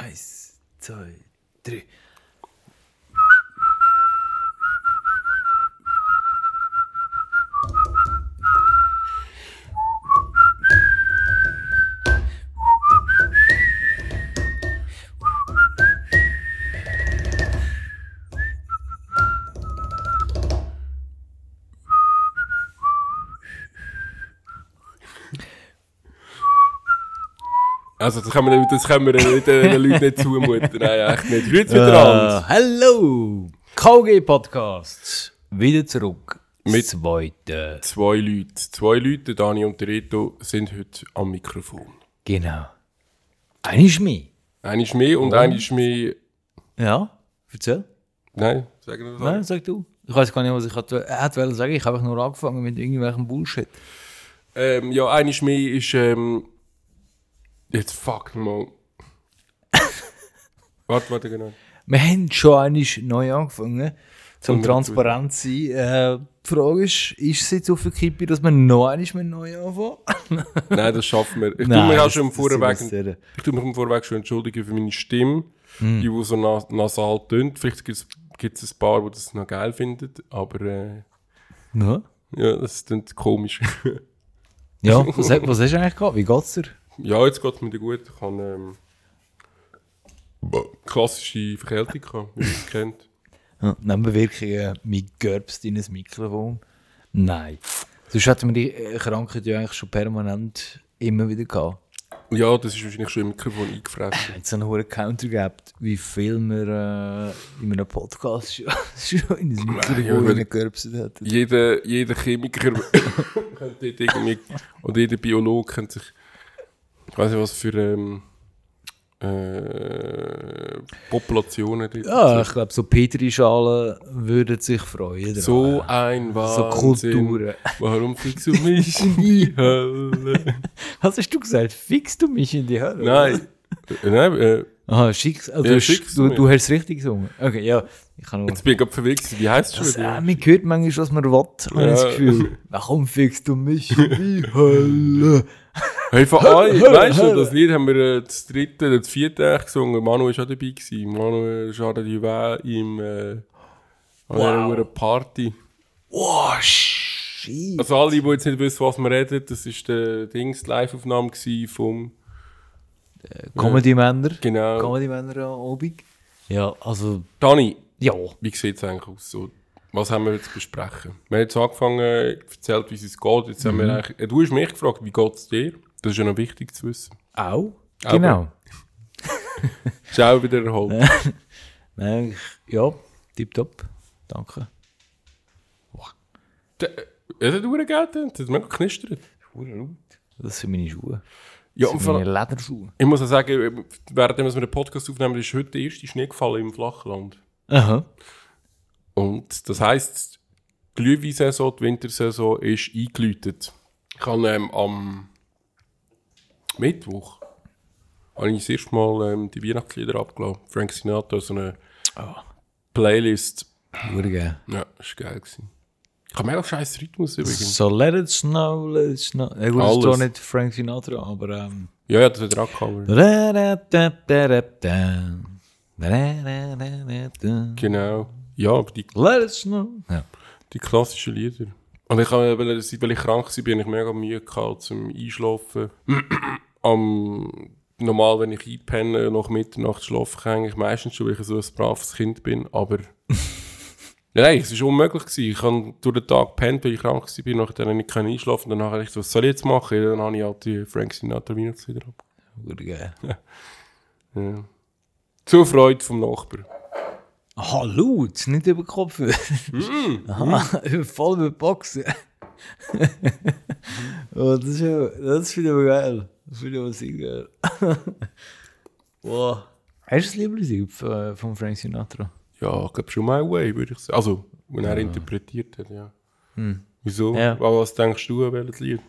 Eins, zwei, drei. Also, das können wir, das können wir den, den Leuten nicht zumuten. Nein, echt nicht. Grüezi miteinander. Uh, hallo! KG Podcast. Wieder zurück. Mit- zweiten. Zwei Leute. Zwei Leute, Dani und Reto, sind heute am Mikrofon. Genau. Eine ist mehr. Einer ist mehr und einer ist mehr. Ja, erzähl. Nein, sagen wir das Nein, sag du. Ich weiß gar nicht, was ich hatte, äh, hätte sagen. Ich habe einfach nur angefangen mit irgendwelchem Bullshit. Ähm, ja, einer ist mehr ist. Ähm, jetzt fuck mal. warte, warte, genau. Wir haben schon einmal neu angefangen, zum transparent zu sein. Äh, die Frage ist, ist es jetzt auf der Kippe, dass wir noch einmal neu anfangen? Nein, das schaffen wir. Ich tue Nein, mich auch schon im Vorweg, ich tue mich im Vorweg schon entschuldigen für meine Stimme, Hm. die, die so na nasal tönt. Vielleicht gibt es ein paar, die das noch geil finden, aber äh, Ja. ja, das klingt komisch. Ja, was, was hast du eigentlich gehabt? Wie geht's dir? Ja, jetzt geht es mir gut. Ich habe ähm, klassische Verkältung gehabt, wie man es kennt. Ja, Nebenwirkungen mit Gerbst in ein Mikrofon? Nein. Sonst hatten wir die äh, Krankheit ja eigentlich schon permanent immer wieder gehabt. Ja, das ist wahrscheinlich schon im Mikrofon eingefressen. Wenn es einen hohen Counter gibt, wie viel wir äh, in einem Podcast schon, schon in ein Ja, Mikrofon weil- gerbst hätten. Jeder, jeder Chemiker könnte irgendwie, oder jeder Biologe könnte sich, ich weiß nicht was für ähm, äh, Populationen dort. Ja, ich glaube, so Petrischalen würden sich freuen. So ein so Wahnsinn. Kulturen. Warum fliegst du mich in die Hölle? Was hast du gesagt? Fixst du mich in die Hölle? Nein. Äh, Nein, äh, Aha, schickst, also Ja, du, schickst du, du hast es richtig gesungen. Okay, ja. Ich kann jetzt bin ich gerade verwirrt. gewesen. Wie heisst es Das, schon äh, wieder? man hört manchmal, was man will, habe ich das Ja. Gefühl. Warum fickst du mich in die Hölle? Hey, von euch, weißt du, das Lied haben wir äh, das dritte, das vierte gesungen. Manu war auch dabei. Gewesen. Manu Jardin Juvel im äh, an einer Wow. wow. Party. Oh, shit. Also alle, die jetzt nicht wissen, was wir reden, das war der Dings, die Live-Aufnahme vom... Comedy-Männer. Genau. Comedy-Männer an Obig. Ja, also... Dani, Ja. wie sieht es eigentlich aus? So, was haben wir jetzt zu besprechen? Wir haben jetzt angefangen, äh, erzählt, wie es geht. Jetzt haben Mhm. wir eigentlich, äh, du hast mich gefragt, wie geht es dir? Das ist ja noch wichtig zu wissen. Auch? Genau. Ist auch wieder erholt. Nein, ja, tipptopp. Danke. Es hat Uhren gegeben, das hat mega knistert. Das sind meine Schuhe. Ja, Das sind meine Lederschuhe. ich muss auch sagen, während wir den Podcast aufnehmen, ist heute der erste Schnee gefallen im Flachland. Aha. Und das heisst, die Glühweinsaison, die Wintersaison ist eingeläutet. Ich habe ähm, am Mittwoch habe ich das erste Mal ähm, die Weihnachtslieder abgeladen. Frank Sinatra, so eine Playlist. Urgeil. Ja, das war geil. Gewesen. Ich habe mega scheiß Rhythmus übrigens. So, let it snow, let it snow. Ist Alles. zwar nicht Frank Sinatra, aber... Ähm, Ja, ja, das hat er auch da. Genau. Ja, aber die, Let it snow. Ja. die klassischen Lieder. Und ich habe, weil, weil ich krank war, bin ich mega Mühe gehabt zum Einschlafen. Am, normal, wenn ich einpenne, nach Mitternacht schlafe ich eigentlich meistens schon, weil ich so ein braves Kind bin. Aber nein, es war unmöglich. Gewesen. Ich habe durch den Tag gepennt, weil ich krank war, nachher dann nicht einschlafen. Dann habe ich so, was soll ich jetzt machen? Dann habe ich halt die Frank Sinatra Weihnachtslieder ab. Urgeil. Ja. Zur Freude vom Nachbarn. Aha, laut, nicht über den Kopf. Mm. Aha, voll über Boxen. oh, das ist ja, das finde ich aber geil. Das finde ich aber sehr geil. wow. Hast du das Lieblingslied von Frank Sinatra? Ja, ich glaube schon My Way, würde ich sagen. Also, wenn er interpretiert hat, ja. Wieso? Ja. Was denkst du an welches Lied?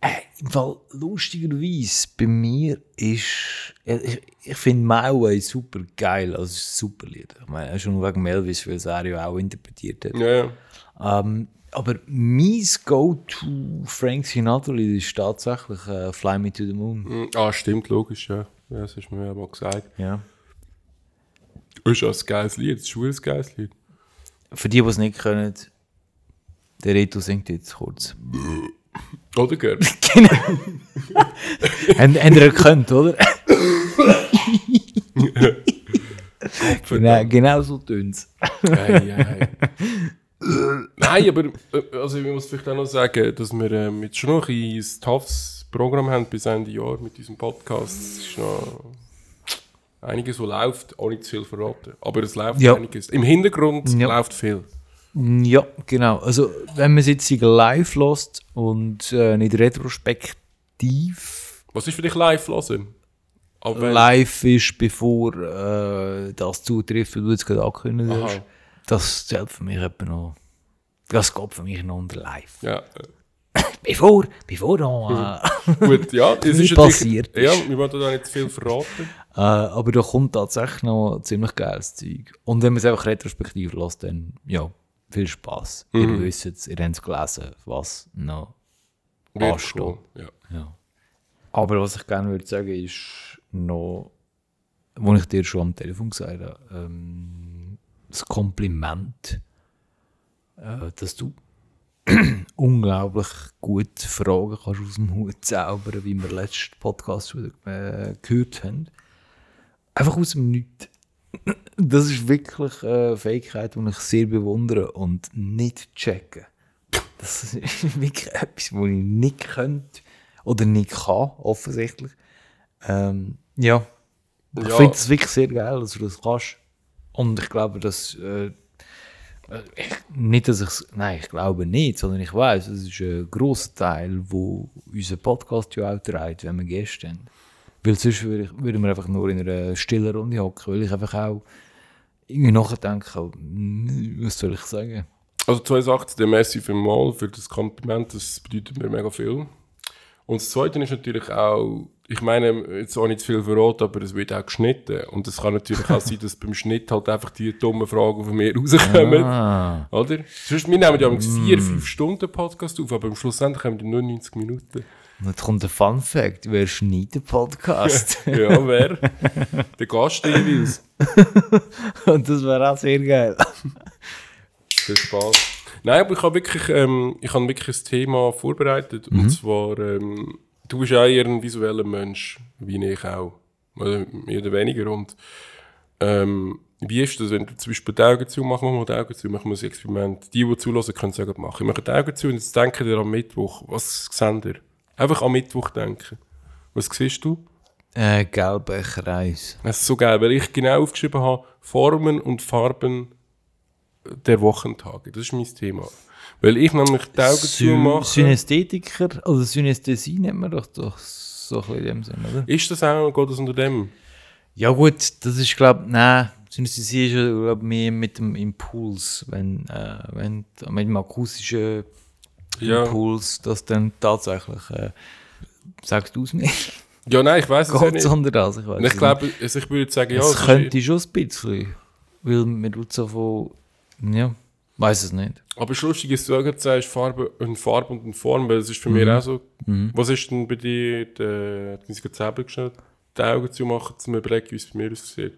Äh, Im Fall, lustigerweise, bei mir ist, ja, ich, ich finde My Way super geil, also es ist ein super Lied. Ich meine, schon wegen Melvis, weil es er ja auch interpretiert hat. Ja, ja. Ähm, aber mein Go-To Frank Sinatra Lied ist tatsächlich äh, Fly Me to the Moon. Mm, Ah, stimmt, logisch, ja. Ja, das hast du mir ja mal gesagt. Ja. Ist ja ein geiles Lied, das ist ein geiles Lied. Für die, die es nicht können, der Reto singt jetzt kurz. Oder, Gerd? Genau. Habt ihr erkannt, oder? genau, genau so tönt es. Ei, ei. Nein, aber äh, also ich muss vielleicht auch noch sagen, dass wir ähm, jetzt schon noch ein toughes Programm haben bis Ende Jahr mit diesem Podcast. Es ist noch einiges, was läuft, nicht zu viel verraten. Aber es läuft Ja. einiges. Im Hintergrund Ja. läuft viel. Ja, genau. Also, wenn man es jetzt live lässt und äh, nicht retrospektiv Was ist für dich live hören? Live ist, bevor äh, das zutrifft, was du jetzt gerade angekündigt hast, das zählt für mich etwa noch. Das geht für mich noch unter live. Ja, Bevor, bevor noch. Äh, gut, ja. Es ist passiert Ja, wir wollen da nicht viel verraten. äh, aber da kommt tatsächlich noch ziemlich geiles Zeug. Und wenn man es einfach retrospektiv lässt, dann ja, viel Spaß. Mhm. Ihr wisst es, ihr habt es gelesen, was noch Wird ansteht. kommen, Ja. Ja. Aber was ich gerne würde sagen, ist noch, was ich dir schon am Telefon gesagt habe, ähm, das Kompliment, äh, dass du unglaublich gut Fragen kannst aus dem Hut zaubern, wie wir letzten Podcast wieder äh, gehört haben. Einfach aus dem Nichts. Das ist wirklich eine Fähigkeit, die ich sehr bewundere und nicht checke. Das ist wirklich etwas, was ich nicht könnte oder nicht kann, offensichtlich. Ähm, ja, ich Ja. finde es wirklich sehr geil, dass du das kannst. Und ich glaube, dass. Äh, äh, ich, nicht, dass ich Nein, ich glaube nicht, sondern ich weiß, es ist ein grosser Teil, wo unser Podcast ja auch trägt, wenn wir Gäste haben. Weil sonst würde ich, würden wir einfach nur in einer stillen Runde hocken, weil ich einfach auch irgendwie nachdenke, hm, was soll ich sagen? Also zwei Sachen zu dem Messi für mal für das Kompliment, das bedeutet mir mega viel. Und das Zweite ist natürlich auch, ich meine, jetzt auch nicht zu viel verraten, aber es wird auch geschnitten. Und es kann natürlich auch sein, dass beim Schnitt halt einfach die dummen Fragen von mir rauskommen. Ah, Oder? Sonst, wir nehmen ja mm. vier, fünf Stunden Podcast auf, aber am Schluss haben wir nur 90 Minuten. Jetzt kommt ein Fun Fact, wer schneidet den Podcast? Ja, wer? Der Gast jeweils. und das wäre auch sehr geil. Viel Spaß. Nein, aber ich habe wirklich, ähm, ich habe wirklich ein Thema vorbereitet. Und zwar, ähm, du bist auch eher ein visueller Mensch, wie ich auch. Oder mehr oder weniger. Und ähm, wie ist das, wenn du zum Beispiel die Augen zu machen, wir mal die Augen zu, machen wir ein Experiment. Die, die zulassen, können es auch machen. Ich mache die Augen zu und jetzt denken ihr am Mittwoch. Was seht ihr? Einfach am Mittwoch denken. Was siehst du? Äh, gelber Kreis. Das ist so geil, weil ich genau aufgeschrieben habe, Formen und Farben der Wochentage. Das ist mein Thema. Weil ich nämlich die Augen Sy zumache. Synästhetiker oder Synästhesie nennt man doch, doch so ein in dem Sinn, oder? Ist das auch, geht das unter dem? Ja gut, das ist glaube ich, nein, Synästhesie ist ja glaub, mehr mit dem Impuls, wenn, äh, wenn mit dem akustischen Ja. Impuls, das dann tatsächlich, äh, sagst du es mir? Ja, nein, ich weiß es ja Geht nicht. es? Ich, weiss ich es glaube, also ich würde sagen, ja, es es könnte schon ein bisschen, weil man tut so von, ja, weiß es nicht. aber Lustige ist, du gerade sagst, Farbe, eine Farbe und eine Form, weil das ist für Mhm. mich auch so. Was ist denn bei dir, der, die gerade selber geschnitten, die Augen zu machen, zum überlegen, wie es bei mir aussieht?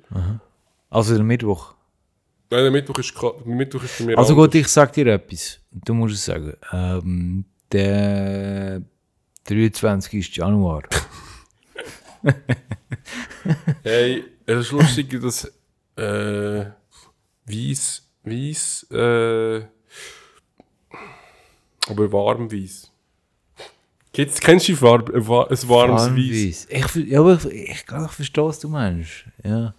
Also der Mittwoch. Nein, der Mittwoch ist, der Mittwoch ist bei mir Also anders. gut, ich sag dir etwas. Du musst es sagen. Ähm, der 23. Januar. Hey, es ist lustig, dass äh, Weiss, Weiss, äh, aber warm Weiss. Gibt's, kennst du die Farbe, ein wa- ein warmes Weiss? Farbenweiss. Ich, ja, aber ich, ich, ich verstehe, was du meinst. Ja.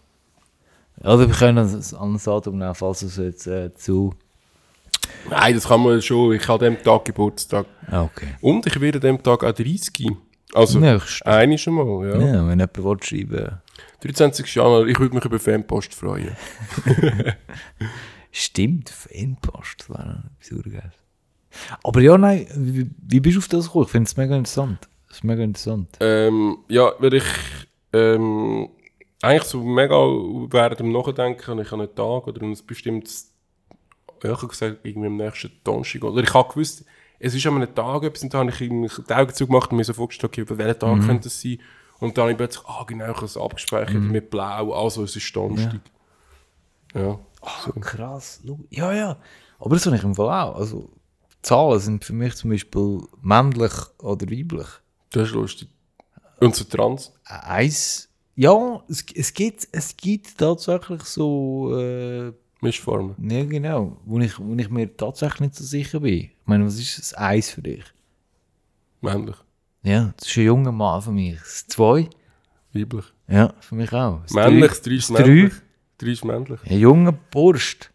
Oder wir können das anderes Datum nehmen, falls es jetzt äh, zu. Nein, das kann man schon. Ich habe an dem Tag Geburtstag. Ah, okay. Und ich werde an dem Tag auch 30. Also, eine schon mal, ja. Ja, wenn jemand will schreiben 23. Januar, ich würde mich über Fanpost freuen. Stimmt, Fanpost. Das wäre etwas geil. Aber ja, nein, wie, wie bist du auf das gekommen? Ich finde es mega interessant. Das ist mega interessant. Ähm, ja, weil ich ähm, eigentlich so mega während dem Nachdenken habe ich an einen Tag oder ein bestimmtes, ja, ich habe gesagt, irgendwie am nächsten Donnerstag. Oder ich habe gewusst, es ist an einem Tag etwas und dann habe ich die Augen zugemacht und mir so vorgestellt, okay, über welchen Tag könnte es sein. Und dann habe ich plötzlich, ah, genau, ich habe es abgespeichert mit Blau, also es ist Donnerstag. Ja. so. Krass. Ja, ja. Aber das habe ich im Fall auch. Also, Zahlen sind für mich zum Beispiel männlich oder weiblich. Das ist lustig. Und so trans. Eins. Ja, es, es, gibt, es gibt tatsächlich so. Äh, Mischformen. ja, genau. Wo ich, wo ich mir tatsächlich nicht so sicher bin. Ich meine, was ist das Eins für dich? Männlich. Ja, das ist ein junger Mann für mich. Das Zwei? Weiblich. Ja, für mich auch. Das Männlich, Drei- das drei ist das Drei? männlich. Drei ist männlich. Ein junger Burst.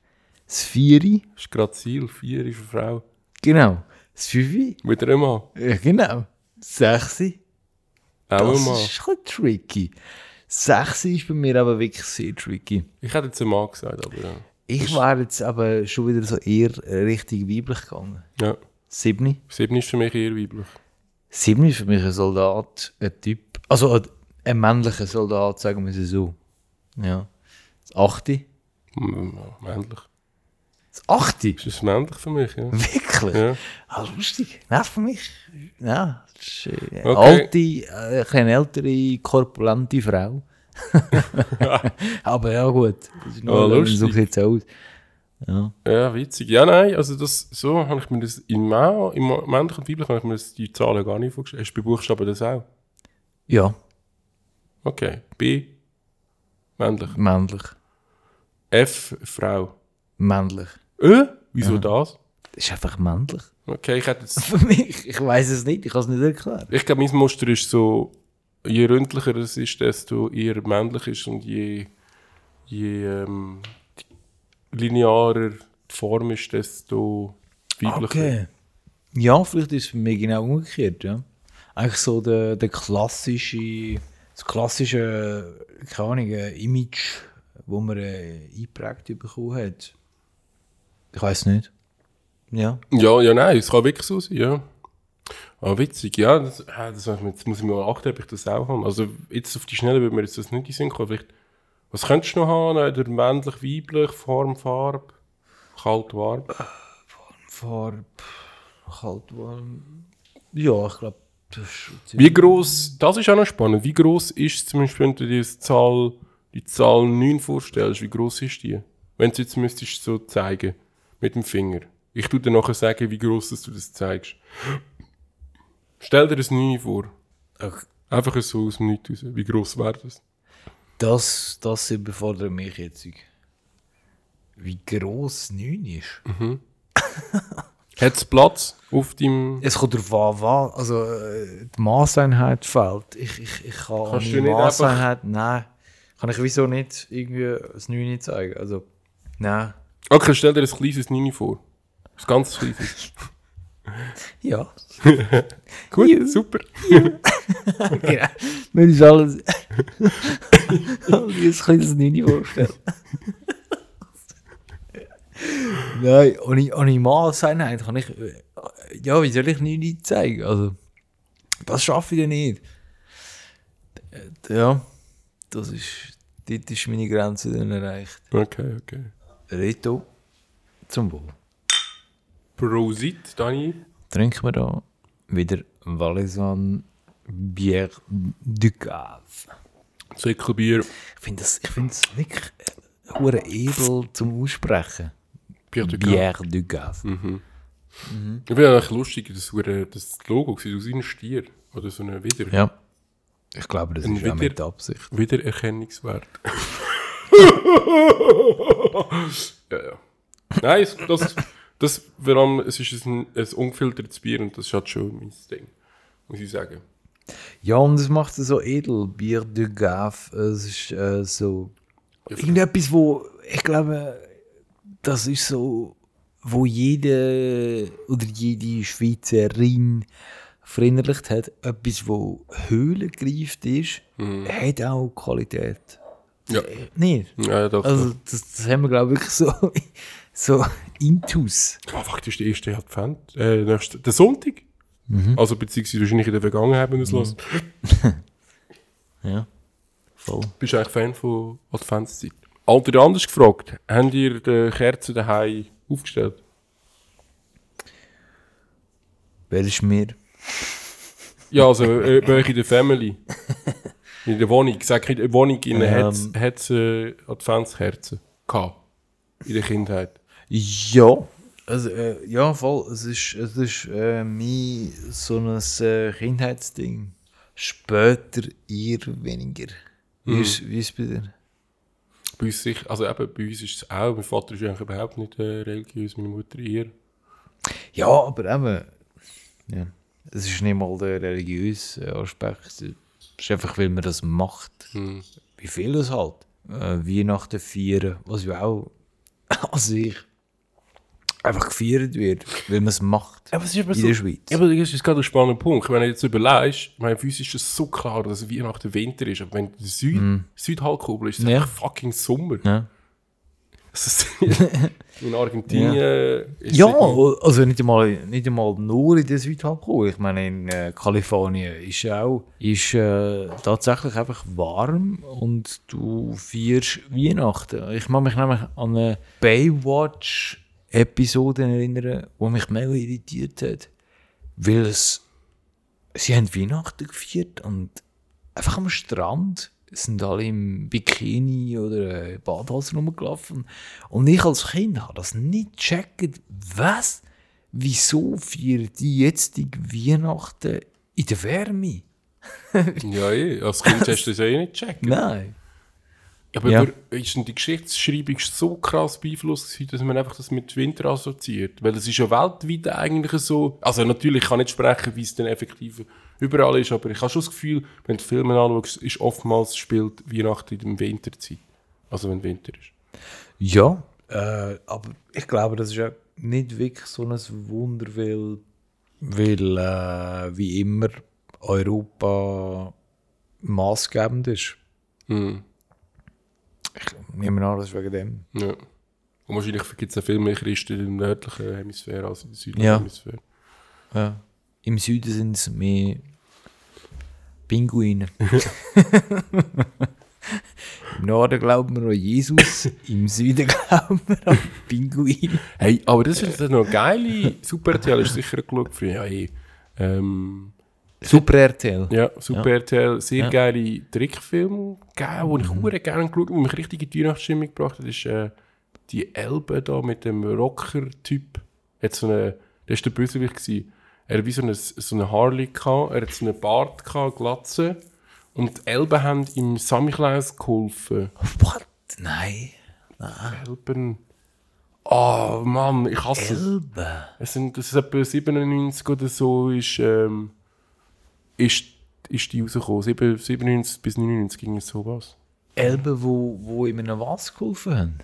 Das Vieri? Das ist Grazil, vier ist eine Frau. Genau. Das Fünfi? Wieder einmal. Ja, genau. Das Sechsi? Auch Das einmal. ist ein bisschen tricky. Das Sechsi ist bei mir aber wirklich sehr tricky. Ich hätte jetzt einmal gesagt, aber ja. Ich wäre jetzt aber schon wieder so eher richtig weiblich gegangen. Ja. Siebni? Sieben ist für mich eher weiblich. Siebni ist für mich ein Soldat, ein Typ. Also ein, ein männlicher Soldat, sagen wir es so. Ja. Das Achte? M- ja, Männlich. Das Achte? Ist das männlich für mich, ja. Wirklich? ja. Ah, lustig. Nein, für mich. Ja, ist äh, Okay. alte, äh, eine ältere, korpulente Frau. Aber ja, gut. Das ist Ah, noch, lustig. so sieht aus. Ja. Ja, witzig. Ja, nein, also das, so habe ich mir das in Mau, im männlichen und weiblichen habe ich mir das, die Zahlen gar nicht vorgestellt. Hast du bei Buchstaben das auch? ja, Okay. B, männlich. männlich. F, Frau. Männlich. Ö, wieso das? Das ist einfach männlich. Okay, ich hätte jetzt, Für mich, ich weiß es nicht, ich kann es nicht erklären. ich glaube, mein Muster ist so, je ründlicher es ist, desto eher männlich ist und je, je ähm, linearer die Form ist, desto weiblicher. Okay. Ja, vielleicht ist es für mich genau umgekehrt, ja. Eigentlich so der, der klassische, das klassische, keine Ahnung, äh, Image, wo man äh, eingeprägt bekommen hat. Ich weiß nicht. Ja. Ja, ja, nein, es kann wirklich so sein, ja. Aber witzig, ja, das, äh, das, jetzt muss ich mal achten, ob ich das auch habe. Also jetzt auf die Schnelle würde mir jetzt das nicht in Sinn kommen. Vielleicht, was könntest du noch haben? Äh, Der männlich, weiblich, Form, Farbe, kalt, warm. Farbe, kalt, warm. Ja, ich glaube, das ist Wie groß, das ist auch noch spannend, wie groß ist zum Beispiel, wenn du dir die Zahl, die Zahl 9 vorstellst, wie groß ist die? Wenn du jetzt müsstest so zeigen, mit dem Finger. Ich tue dir nachher sagen, wie groß dass du das zeigst. Stell dir das 9 vor. Ach, Einfach so aus dem Nichts raus. Wie groß wäre das? Das, das überfordert mich jetzt. Wie gross 9 ist? Hat es Platz auf deinem. Es kommt darauf an, was. Also, äh, die Maßeinheit fehlt. Ich, ich, ich kann Kannst an du nicht Maßeinheit. Nein. Kann ich wieso nicht irgendwie das 9 zeigen? Also, nein. Okay, stell dir ein kleines 9 vor. Das ganz kleines. Ja. Gut, super. genau. Wenn ich alles. alles ein kleines 9 vorstellen. Nein, ohne, ohne Maßeinheit kann ich. äh, Ja, wie soll ich 9 zeigen? Also, das schaffe ich ja nicht. Äh, Ja, das ist. Dort ist meine Grenze dann erreicht. Okay, okay. Reto, zum Wohl. Prosit, Dani. Trinken wir da wieder Valaisan Bière du Cave. Säckelbier. Ich finde es wirklich äh, hure edel zum Aussprechen. Bier de Cave. Du Cave. Ich finde eigentlich lustig, das, hure- das Logo sieht aus wie ein Stier. Oder so ein Wieder Ja. Ich glaube, das Ein ist auch Wider- mit Absicht. Wiedererkennungswert. ja, ja. Nein, es- das, das, allem, es ist ein, ein ungefiltertes Bier und das ist halt schon mein Ding. Muss ich sagen. Ja, und es macht es so edel. Bière du Cave. Es ist äh, so. Irgendetwas, wo ich glaube, das ist so, wo jede oder jede Schweizerin verinnerlicht hat. Etwas, wo höhlengreift ist, hat auch Qualität. Ja. Äh, Nicht? Ja, doch. Also, doch. das, das haben wir, glaube ich, wirklich so, so intus. Ah, faktisch der erste Advent. Äh, nächste, der Sonntag. Also beziehungsweise wahrscheinlich in der Vergangenheit, wenn du es hörst. Ja, voll. Bist du eigentlich Fan von Adventszeit? Alter, anders gefragt. Habt ihr die Kerzen daheim aufgestellt? Wer ist mir? Ja, also äh, bei euch in der Family. In der Wohnung, sag ich, in der Wohnung in Ähm. hat es äh, Adventskerzen gehabt. In der Kindheit. Ja, also, äh, ja, voll. Es ist, es ist äh, mein so ein äh, Kindheitsding. Später eher weniger. Wie ist wie ist es bei dir? Bei uns, sich, also eben, bei uns ist es auch, mein Vater ist eigentlich überhaupt nicht äh, religiös, meine Mutter eher. Ja, aber eben, ja, es ist nicht mal der religiöse Aspekt. Es ist einfach, weil man das macht. Hm. Wie viel es halt. Äh, Weihnachten feiern, was ja auch an sich einfach gefeiert wird, weil man es macht. Aber es ist aber in so, der Schweiz. Aber das ist gerade ein spannender Punkt. Wenn du jetzt überlegst, ich meine, für uns ist es so klar, dass Weihnachten Winter ist, aber wenn die Süd Südhalbkugel ist, ist es Ja. fucking Sommer. Ja. Ist- in Argentinien ist Ja, es irgendwie- also nicht einmal, nicht einmal nur in der Südhalbkugel. Ich meine, in äh, Kalifornien ist ja auch ist, äh, tatsächlich einfach warm und du feierst Weihnachten. Ich kann mich nämlich an eine Baywatch-Episode erinnern, die mich mega irritiert hat. Weil es, sie haben Weihnachten gefeiert und einfach am Strand sind alle im Bikini oder äh, Badhose rumgelaufen. Und ich als Kind habe das nicht gecheckt. Was? Wieso feiern die jetzt die Weihnachten in der Wärme? ja, eh. als Kind hast du das ja eh nicht gecheckt. Nein. Aber Ja. ist denn die Geschichtsschreibung so krass beeinflusst gewesen, dass man einfach das mit Winter assoziiert? Weil es ist ja weltweit eigentlich so. Also natürlich ich kann ich nicht sprechen, wie es denn effektiv überall ist, aber ich habe schon das Gefühl, wenn du Filme anschaust, ist oftmals spielt Weihnachten in der Winterzeit. Also wenn Winter ist. Ja, äh, aber ich glaube, das ist ja nicht wirklich so ein Wunder, weil, weil äh, wie immer Europa maßgebend ist. Mhm. Ich nehme an, das ist wegen dem. Ja. Und wahrscheinlich gibt es auch viel mehr Christen in der nördlichen Hemisphäre als in der südlichen Ja. Hemisphäre. Ja. Im Süden sind es mehr Pinguine. Im Norden glauben wir an Jesus, im Süden glauben wir an Pinguine. Hey, aber das ist noch geile Super RTL, ist sicher geschaut früher. Ja, hey. ähm, Super RTL. ja, Super RTL, sehr Ja. geile Trickfilme, geil, die ich mhm. gerne geschaut habe, mich richtig in die Weihnachtsstimmung gebracht hat, ist äh, die Elbe da mit dem Rocker-Typ. Hat so eine, der war der Bösewicht. Gewesen. Er hatte wie so eine, so eine Harley, gehabt, er hat so einen Bart, gehabt, Glatze. Und die Elben haben ihm Samichlaus geholfen. What? Nein. Elben. Oh Mann, ich hasse es. Elbe. Es sind, das ist etwa 97 oder so, ist, ähm, ist, ist die rausgekommen. Sieben- 97 bis 99 ging es sowas. Elbe, wo, wo in einem was geholfen haben?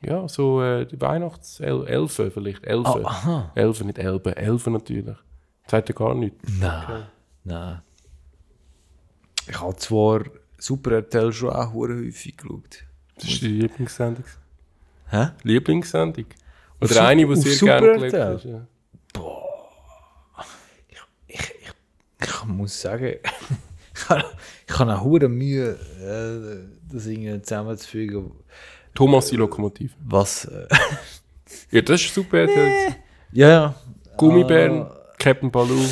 Ja, so äh, die Weihnachtselfen vielleicht. Elfen. Ah, aha. Elfen, nicht Elben. Elfen natürlich. Das sagt ja gar nichts. Nein. Nein. Ich habe zwar Super RTL schon auch häufig geschaut. Das ist die Lieblingssendung. Hä? Lieblingssendung? Oder Su- eine, die auf sehr gerne RTL? ist. Ja. ich, ich, ich muss sagen, ich habe ich auch hure Mühe, äh, das irgendwie zusammenzufügen, Thomas die Lokomotive. was... Äh, Ja, das ist super. RTL. ja, ja. Gummibären, Ah, Captain Baloo,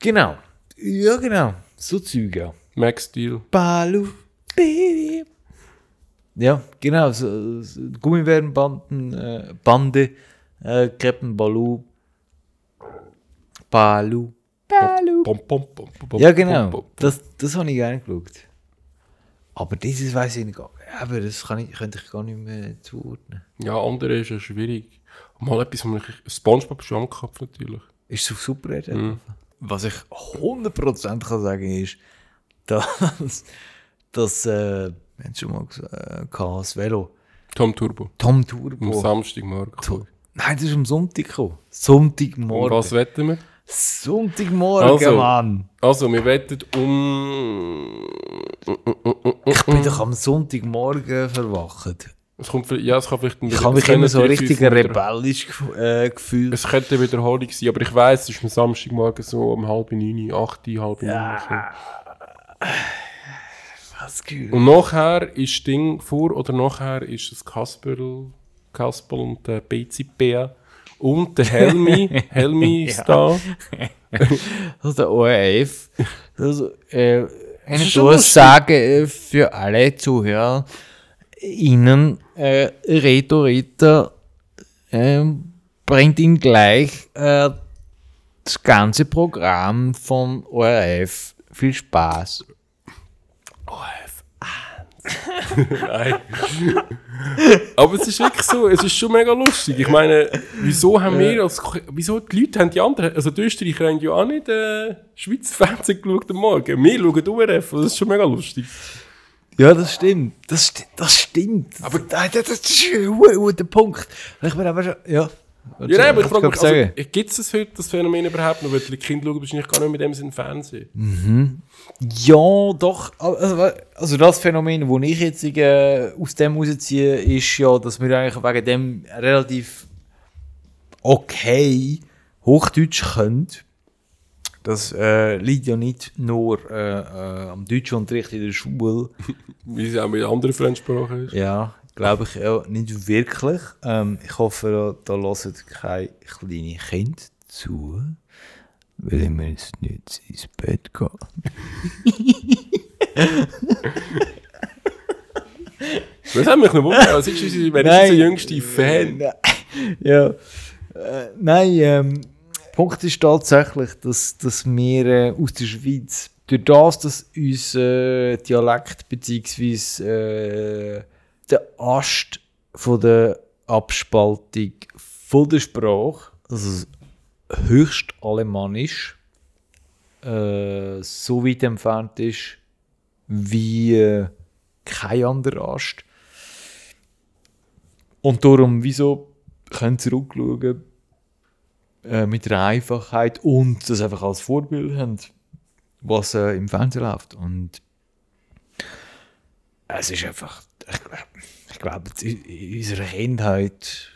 genau. Ja, genau. So ja. Max Steel. Balu, Baby. Ja, genau. So, so Gummibärenbanden, äh, Bande, äh, Captain Baloo. Pom, pom, pom, pom, pom, Ja, genau. Das, das habe ich gerne geschaut. Aber dieses weiß ich nicht. Aber das kann ich, könnte ich gar nicht mehr zuordnen. Ja, andere ist ja schwierig. Mal etwas, was ich. Spongebob schon gehabt, natürlich. Ist es auf Super RTL? Mhm. Was ich 100% kann sagen ist, dass, dass äh, wir schon mal gesagt, äh, das Velo, Tom Turbo. Tom Am Turbo. Samstagmorgen. To- Nein, das ist am Sonntag gekommen. Sonntagmorgen. Und was wetten wir? Sonntagmorgen, Also. Mann. Also, wir wetten um. Ich bin doch am Sonntagmorgen verwacht. Es kommt, ja, es kann vielleicht ein Ich habe mich immer so richtig rebellisch äh, gefühlt. Es könnte eine Wiederholung sein, aber ich weiss, es ist am Samstagmorgen so um halb neun, acht, halb neun. Ja. Was So. Und nachher ist das Ding, vor oder nachher ist das Kasperl, Kasperl und der BCP und der Helmi, Helmi ist da. Also der ORF. Also, äh, eine. Durchsage äh, für alle Zuhörer. Ihnen äh, Reto Ritter ähm, bringt Ihnen gleich äh, das ganze Programm von ORF. Viel Spaß. Nein. Aber es ist wirklich so, es ist schon mega lustig. Ich meine, wieso haben wir als, wieso die Leute haben die anderen, also die Österreicher haben ja auch nicht äh, Schweizer Fernsehen geschaut am Morgen. Wir schauen ORF, das ist schon mega lustig. Ja, das stimmt. Das, sti das stimmt. Aber das, das ist ein guter Punkt. Ich bin aber schon, ja. Ja, nein, aber ich frage mich, also, gibt es heute das Phänomen überhaupt noch? Weil die Kinder schauen wahrscheinlich gar nicht mit dem Sinn Fernsehen. Ja, doch. Also, also das Phänomen, das ich jetzt äh, aus dem rausziehe, ist ja, dass wir eigentlich wegen dem relativ okay Hochdeutsch können. Das äh, liegt ja nicht nur äh, äh, am Deutschunterricht in der Schule. Wie es auch mit anderen Fremdsprachen ist. Ja, glaube ich ja nicht wirklich. Ähm, ich hoffe, da, da hören keine kleinen Kinder zu, weil wir jetzt nicht ins Bett gehen. Das hat mich noch wundert. Was ist unser, wer ist unser jüngster Fan? Nein. Ja. Äh, nein, ähm, Punkt ist tatsächlich, dass, dass wir äh, aus der Schweiz, durch das, dass unser Dialekt bzw. Äh, der Ast von der Abspaltung von der Sprache, also höchst alemannisch, äh, so weit entfernt ist wie äh, kein anderer Ast. Und darum, wieso können zurückschauen äh, mit der Einfachheit und das einfach als Vorbild haben, was äh, im Fernsehen läuft. Und es ist einfach, ich, glaub- ich glaube, in unserer Kindheit,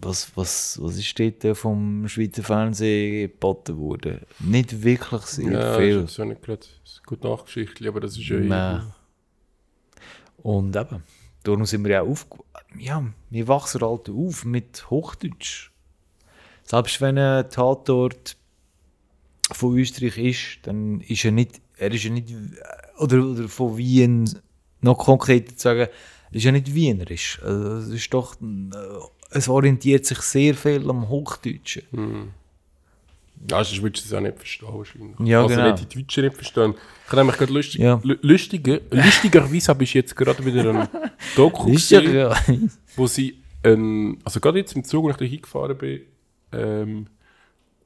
was, was, was ist dort äh, vom Schweizer Fernsehen geboten worden? Nicht wirklich sehr Ja, viel. das ist ja nicht gerade eine gute Nachgeschichte, aber das ist ja Nein. Und eben, darum sind wir ja auf, ja, wir wachsen halt auf mit Hochdeutsch. Selbst wenn ein Tatort von Österreich ist, dann ist er nicht, er ist ja nicht, oder, oder von Wien, noch konkreter zu sagen, er ist ja nicht wienerisch. Also, es ist doch, äh, es orientiert sich sehr viel am Hochdeutschen. Ja, sonst würdest du es auch nicht verstehen wahrscheinlich. Ja, also genau. nicht die Deutschen nicht verstehen. Ich habe nämlich gerade lustig, Ja. lu- lustiger, lustigerweise habe ich jetzt gerade wieder einen Doku gesehen, ja. wo sie, ähm, also gerade jetzt im Zug, als ich da hingefahren bin, ähm,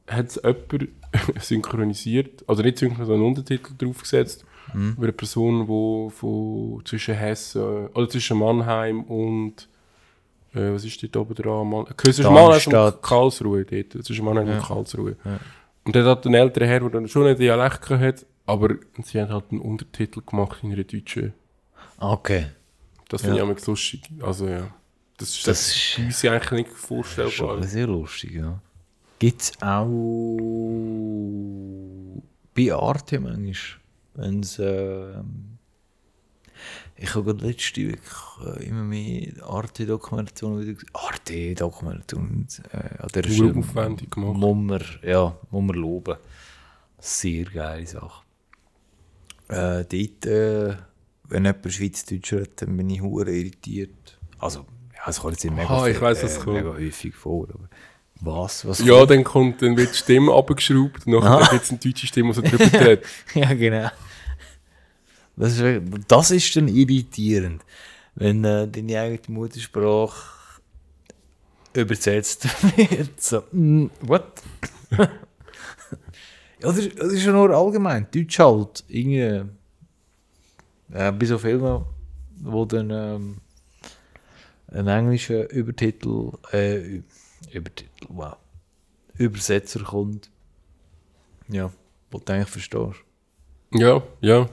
hat es jemand synchronisiert, also nicht synchronisiert, sondern einen Untertitel draufgesetzt, Mhm. über eine Person, die von zwischen Hessen, oder zwischen Mannheim und äh, was ist dort oben dran? Man, zwischen Mannheim und. Karlsruhe dort, zwischen Mannheim und Karlsruhe. Und dort hat ein älterer Herr, der dann schon einen Dialekt gehabt hat, aber sie haben halt einen Untertitel gemacht in einer deutschen. Okay. Das finde Ja. ich auch lustig. Also ja, das ist, Das das ist- uns eigentlich nicht Schon vorstellbar. sehr lustig, ja. Gibt es auch bei Arte manchmal, wenn es. ähm, ich habe gerade letzte Woche äh, immer mehr Arte-Dokumentationen wieder gesehen. Arte-Dokumentation. Äh, an der Sehr aufwendig gemacht. Muss man, ja, muss man loben. Sehr geile Sache. Äh, dort, äh, wenn jemand Schweizerdeutsch redet, dann bin ich hure irritiert. Also, ja, es kommt jetzt nicht mega, Aha, ich weiss, was äh, kommt. mega häufig vor. Aber was? Was Ja, dann kommt, dann wird die Stimme abgeschraubt und nachher wird es eine deutsche Stimme, die so drüber tritt. ja, genau. Das ist, wirklich- das ist dann irritierend, wenn äh, deine eigene Muttersprache übersetzt wird. So, mm, what? ja, das, ist- das ist ja nur allgemein. Deutsch halt. Irgendwie, äh, bei so Filmen, wo dann ähm, ein englischer Übertitel, äh, Übertitel, wow, Übersetzer kommt. Ja, wo du eigentlich verstehst. Ja, ja.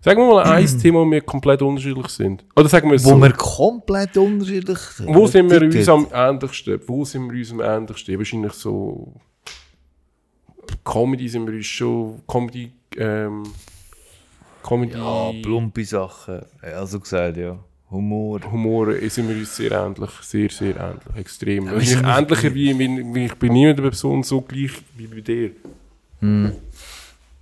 Sagen wir mal ein Thema, wo wir komplett unterschiedlich sind. Oder sagen wir es Wo so. wir komplett unterschiedlich Wo sind wir uns am ähnlichsten? Wo sind wir uns am ähnlichsten? Wahrscheinlich so. Comedy sind wir uns schon. Comedy. Ähm, Comedy. Ja, plumpe Sachen. Also gesagt, ja. Humor. Humor sind wir uns sehr ähnlich. Sehr, sehr ähnlich. Extrem. Ja, sind- ähnlicher wie, wie, ich bin niemand Person so gleich wie bei dir. Hm.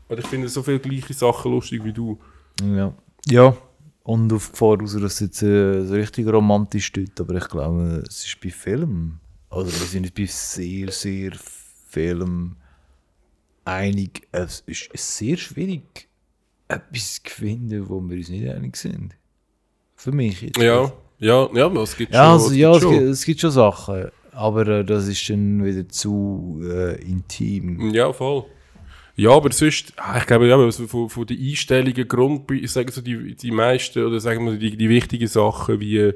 Und ich finde so viele gleiche Sachen lustig wie du. Ja. Ja. Und auf Gefahr raus, dass es jetzt äh, so richtig romantisch steht, aber ich glaube, es ist bei Filmen. Also wir sind jetzt bei sehr, sehr Filmen einig. Es ist sehr schwierig, etwas zu finden, wo wir uns nicht einig sind. Für mich jetzt. Ja, ja, ja, aber es gibt Ja, schon. also, es ja gibt es, schon. gibt, es gibt schon Sachen, aber äh, das ist dann wieder zu äh, intim. Ja, voll. Ja, aber sonst, ah, ich glaube, ja, von, von den Einstellungen, Grund, ich sage so, die, die meisten, oder sagen wir die, die wichtigen Sachen wie,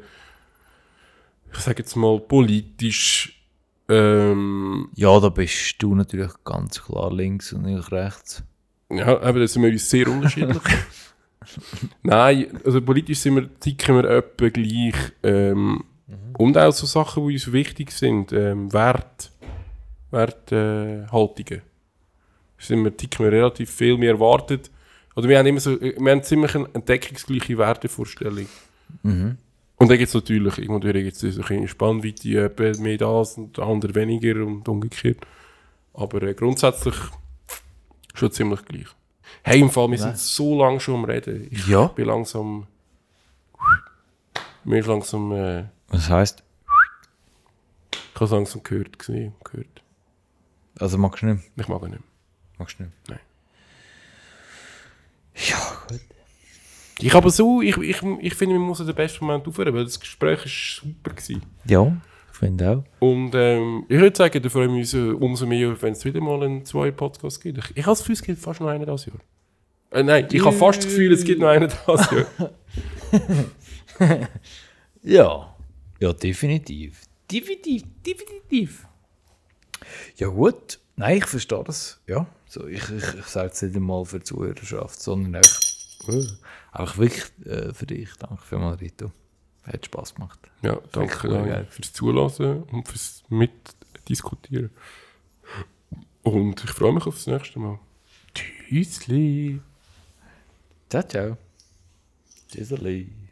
ich sage jetzt mal, politisch, ähm, Ja, da bist du natürlich ganz klar links und ich rechts. ja, aber da sind wir uns sehr unterschiedlich. Nein, also politisch sind wir, ticken wir etwa gleich, ähm, und auch so Sachen, die uns wichtig sind, ähm, Wert, Werthaltungen. Äh, sind wir, ticken wir relativ viel mehr erwartet. Oder wir haben immer so, wir haben ziemlich eine entdeckungsgleiche Wertevorstellung. Und dann gibt es natürlich, irgendwo gibt es so eine Spannweite, jemand mehr das und der andere weniger und umgekehrt. Aber äh, grundsätzlich schon ziemlich gleich. Hey, im Fall, wir sind so lange schon am Reden. Ich Ja. bin langsam. Mir ist langsam. Äh, Was heisst? ich habe es langsam gehört, gesehen, gehört. Also magst du nicht? Ich mag ihn nicht. Magst du nicht? Nein. Ja, gut. Ich aber so, ich, ich, ich finde, wir müssen den besten Moment aufhören, weil das Gespräch ist super gewesen. Ja, ich finde auch. Und ähm, ich würde sagen, da freuen wir uns äh, umso mehr, wenn es wieder mal einen zwei Podcast gibt. Ich, ich habe das Gefühl, es gibt fast noch einen das Jahr. Äh, nein, ich habe fast das Gefühl, es gibt noch einen das Jahr. Ja. Ja, definitiv. Definitiv, definitiv. Ja, gut. Nein, ich verstehe das. Ja. So, ich, ich, ich sage es nicht einmal für die Zuhörerschaft, sondern auch, äh, auch wirklich äh, für dich. Danke für mal, Rito. Hat Spass gemacht. Ja, danke cool, fürs Zulassen und fürs Mitdiskutieren. Und ich freue mich auf das nächste Mal. Tschüssli. Ciao, ciao. Tschüsseli.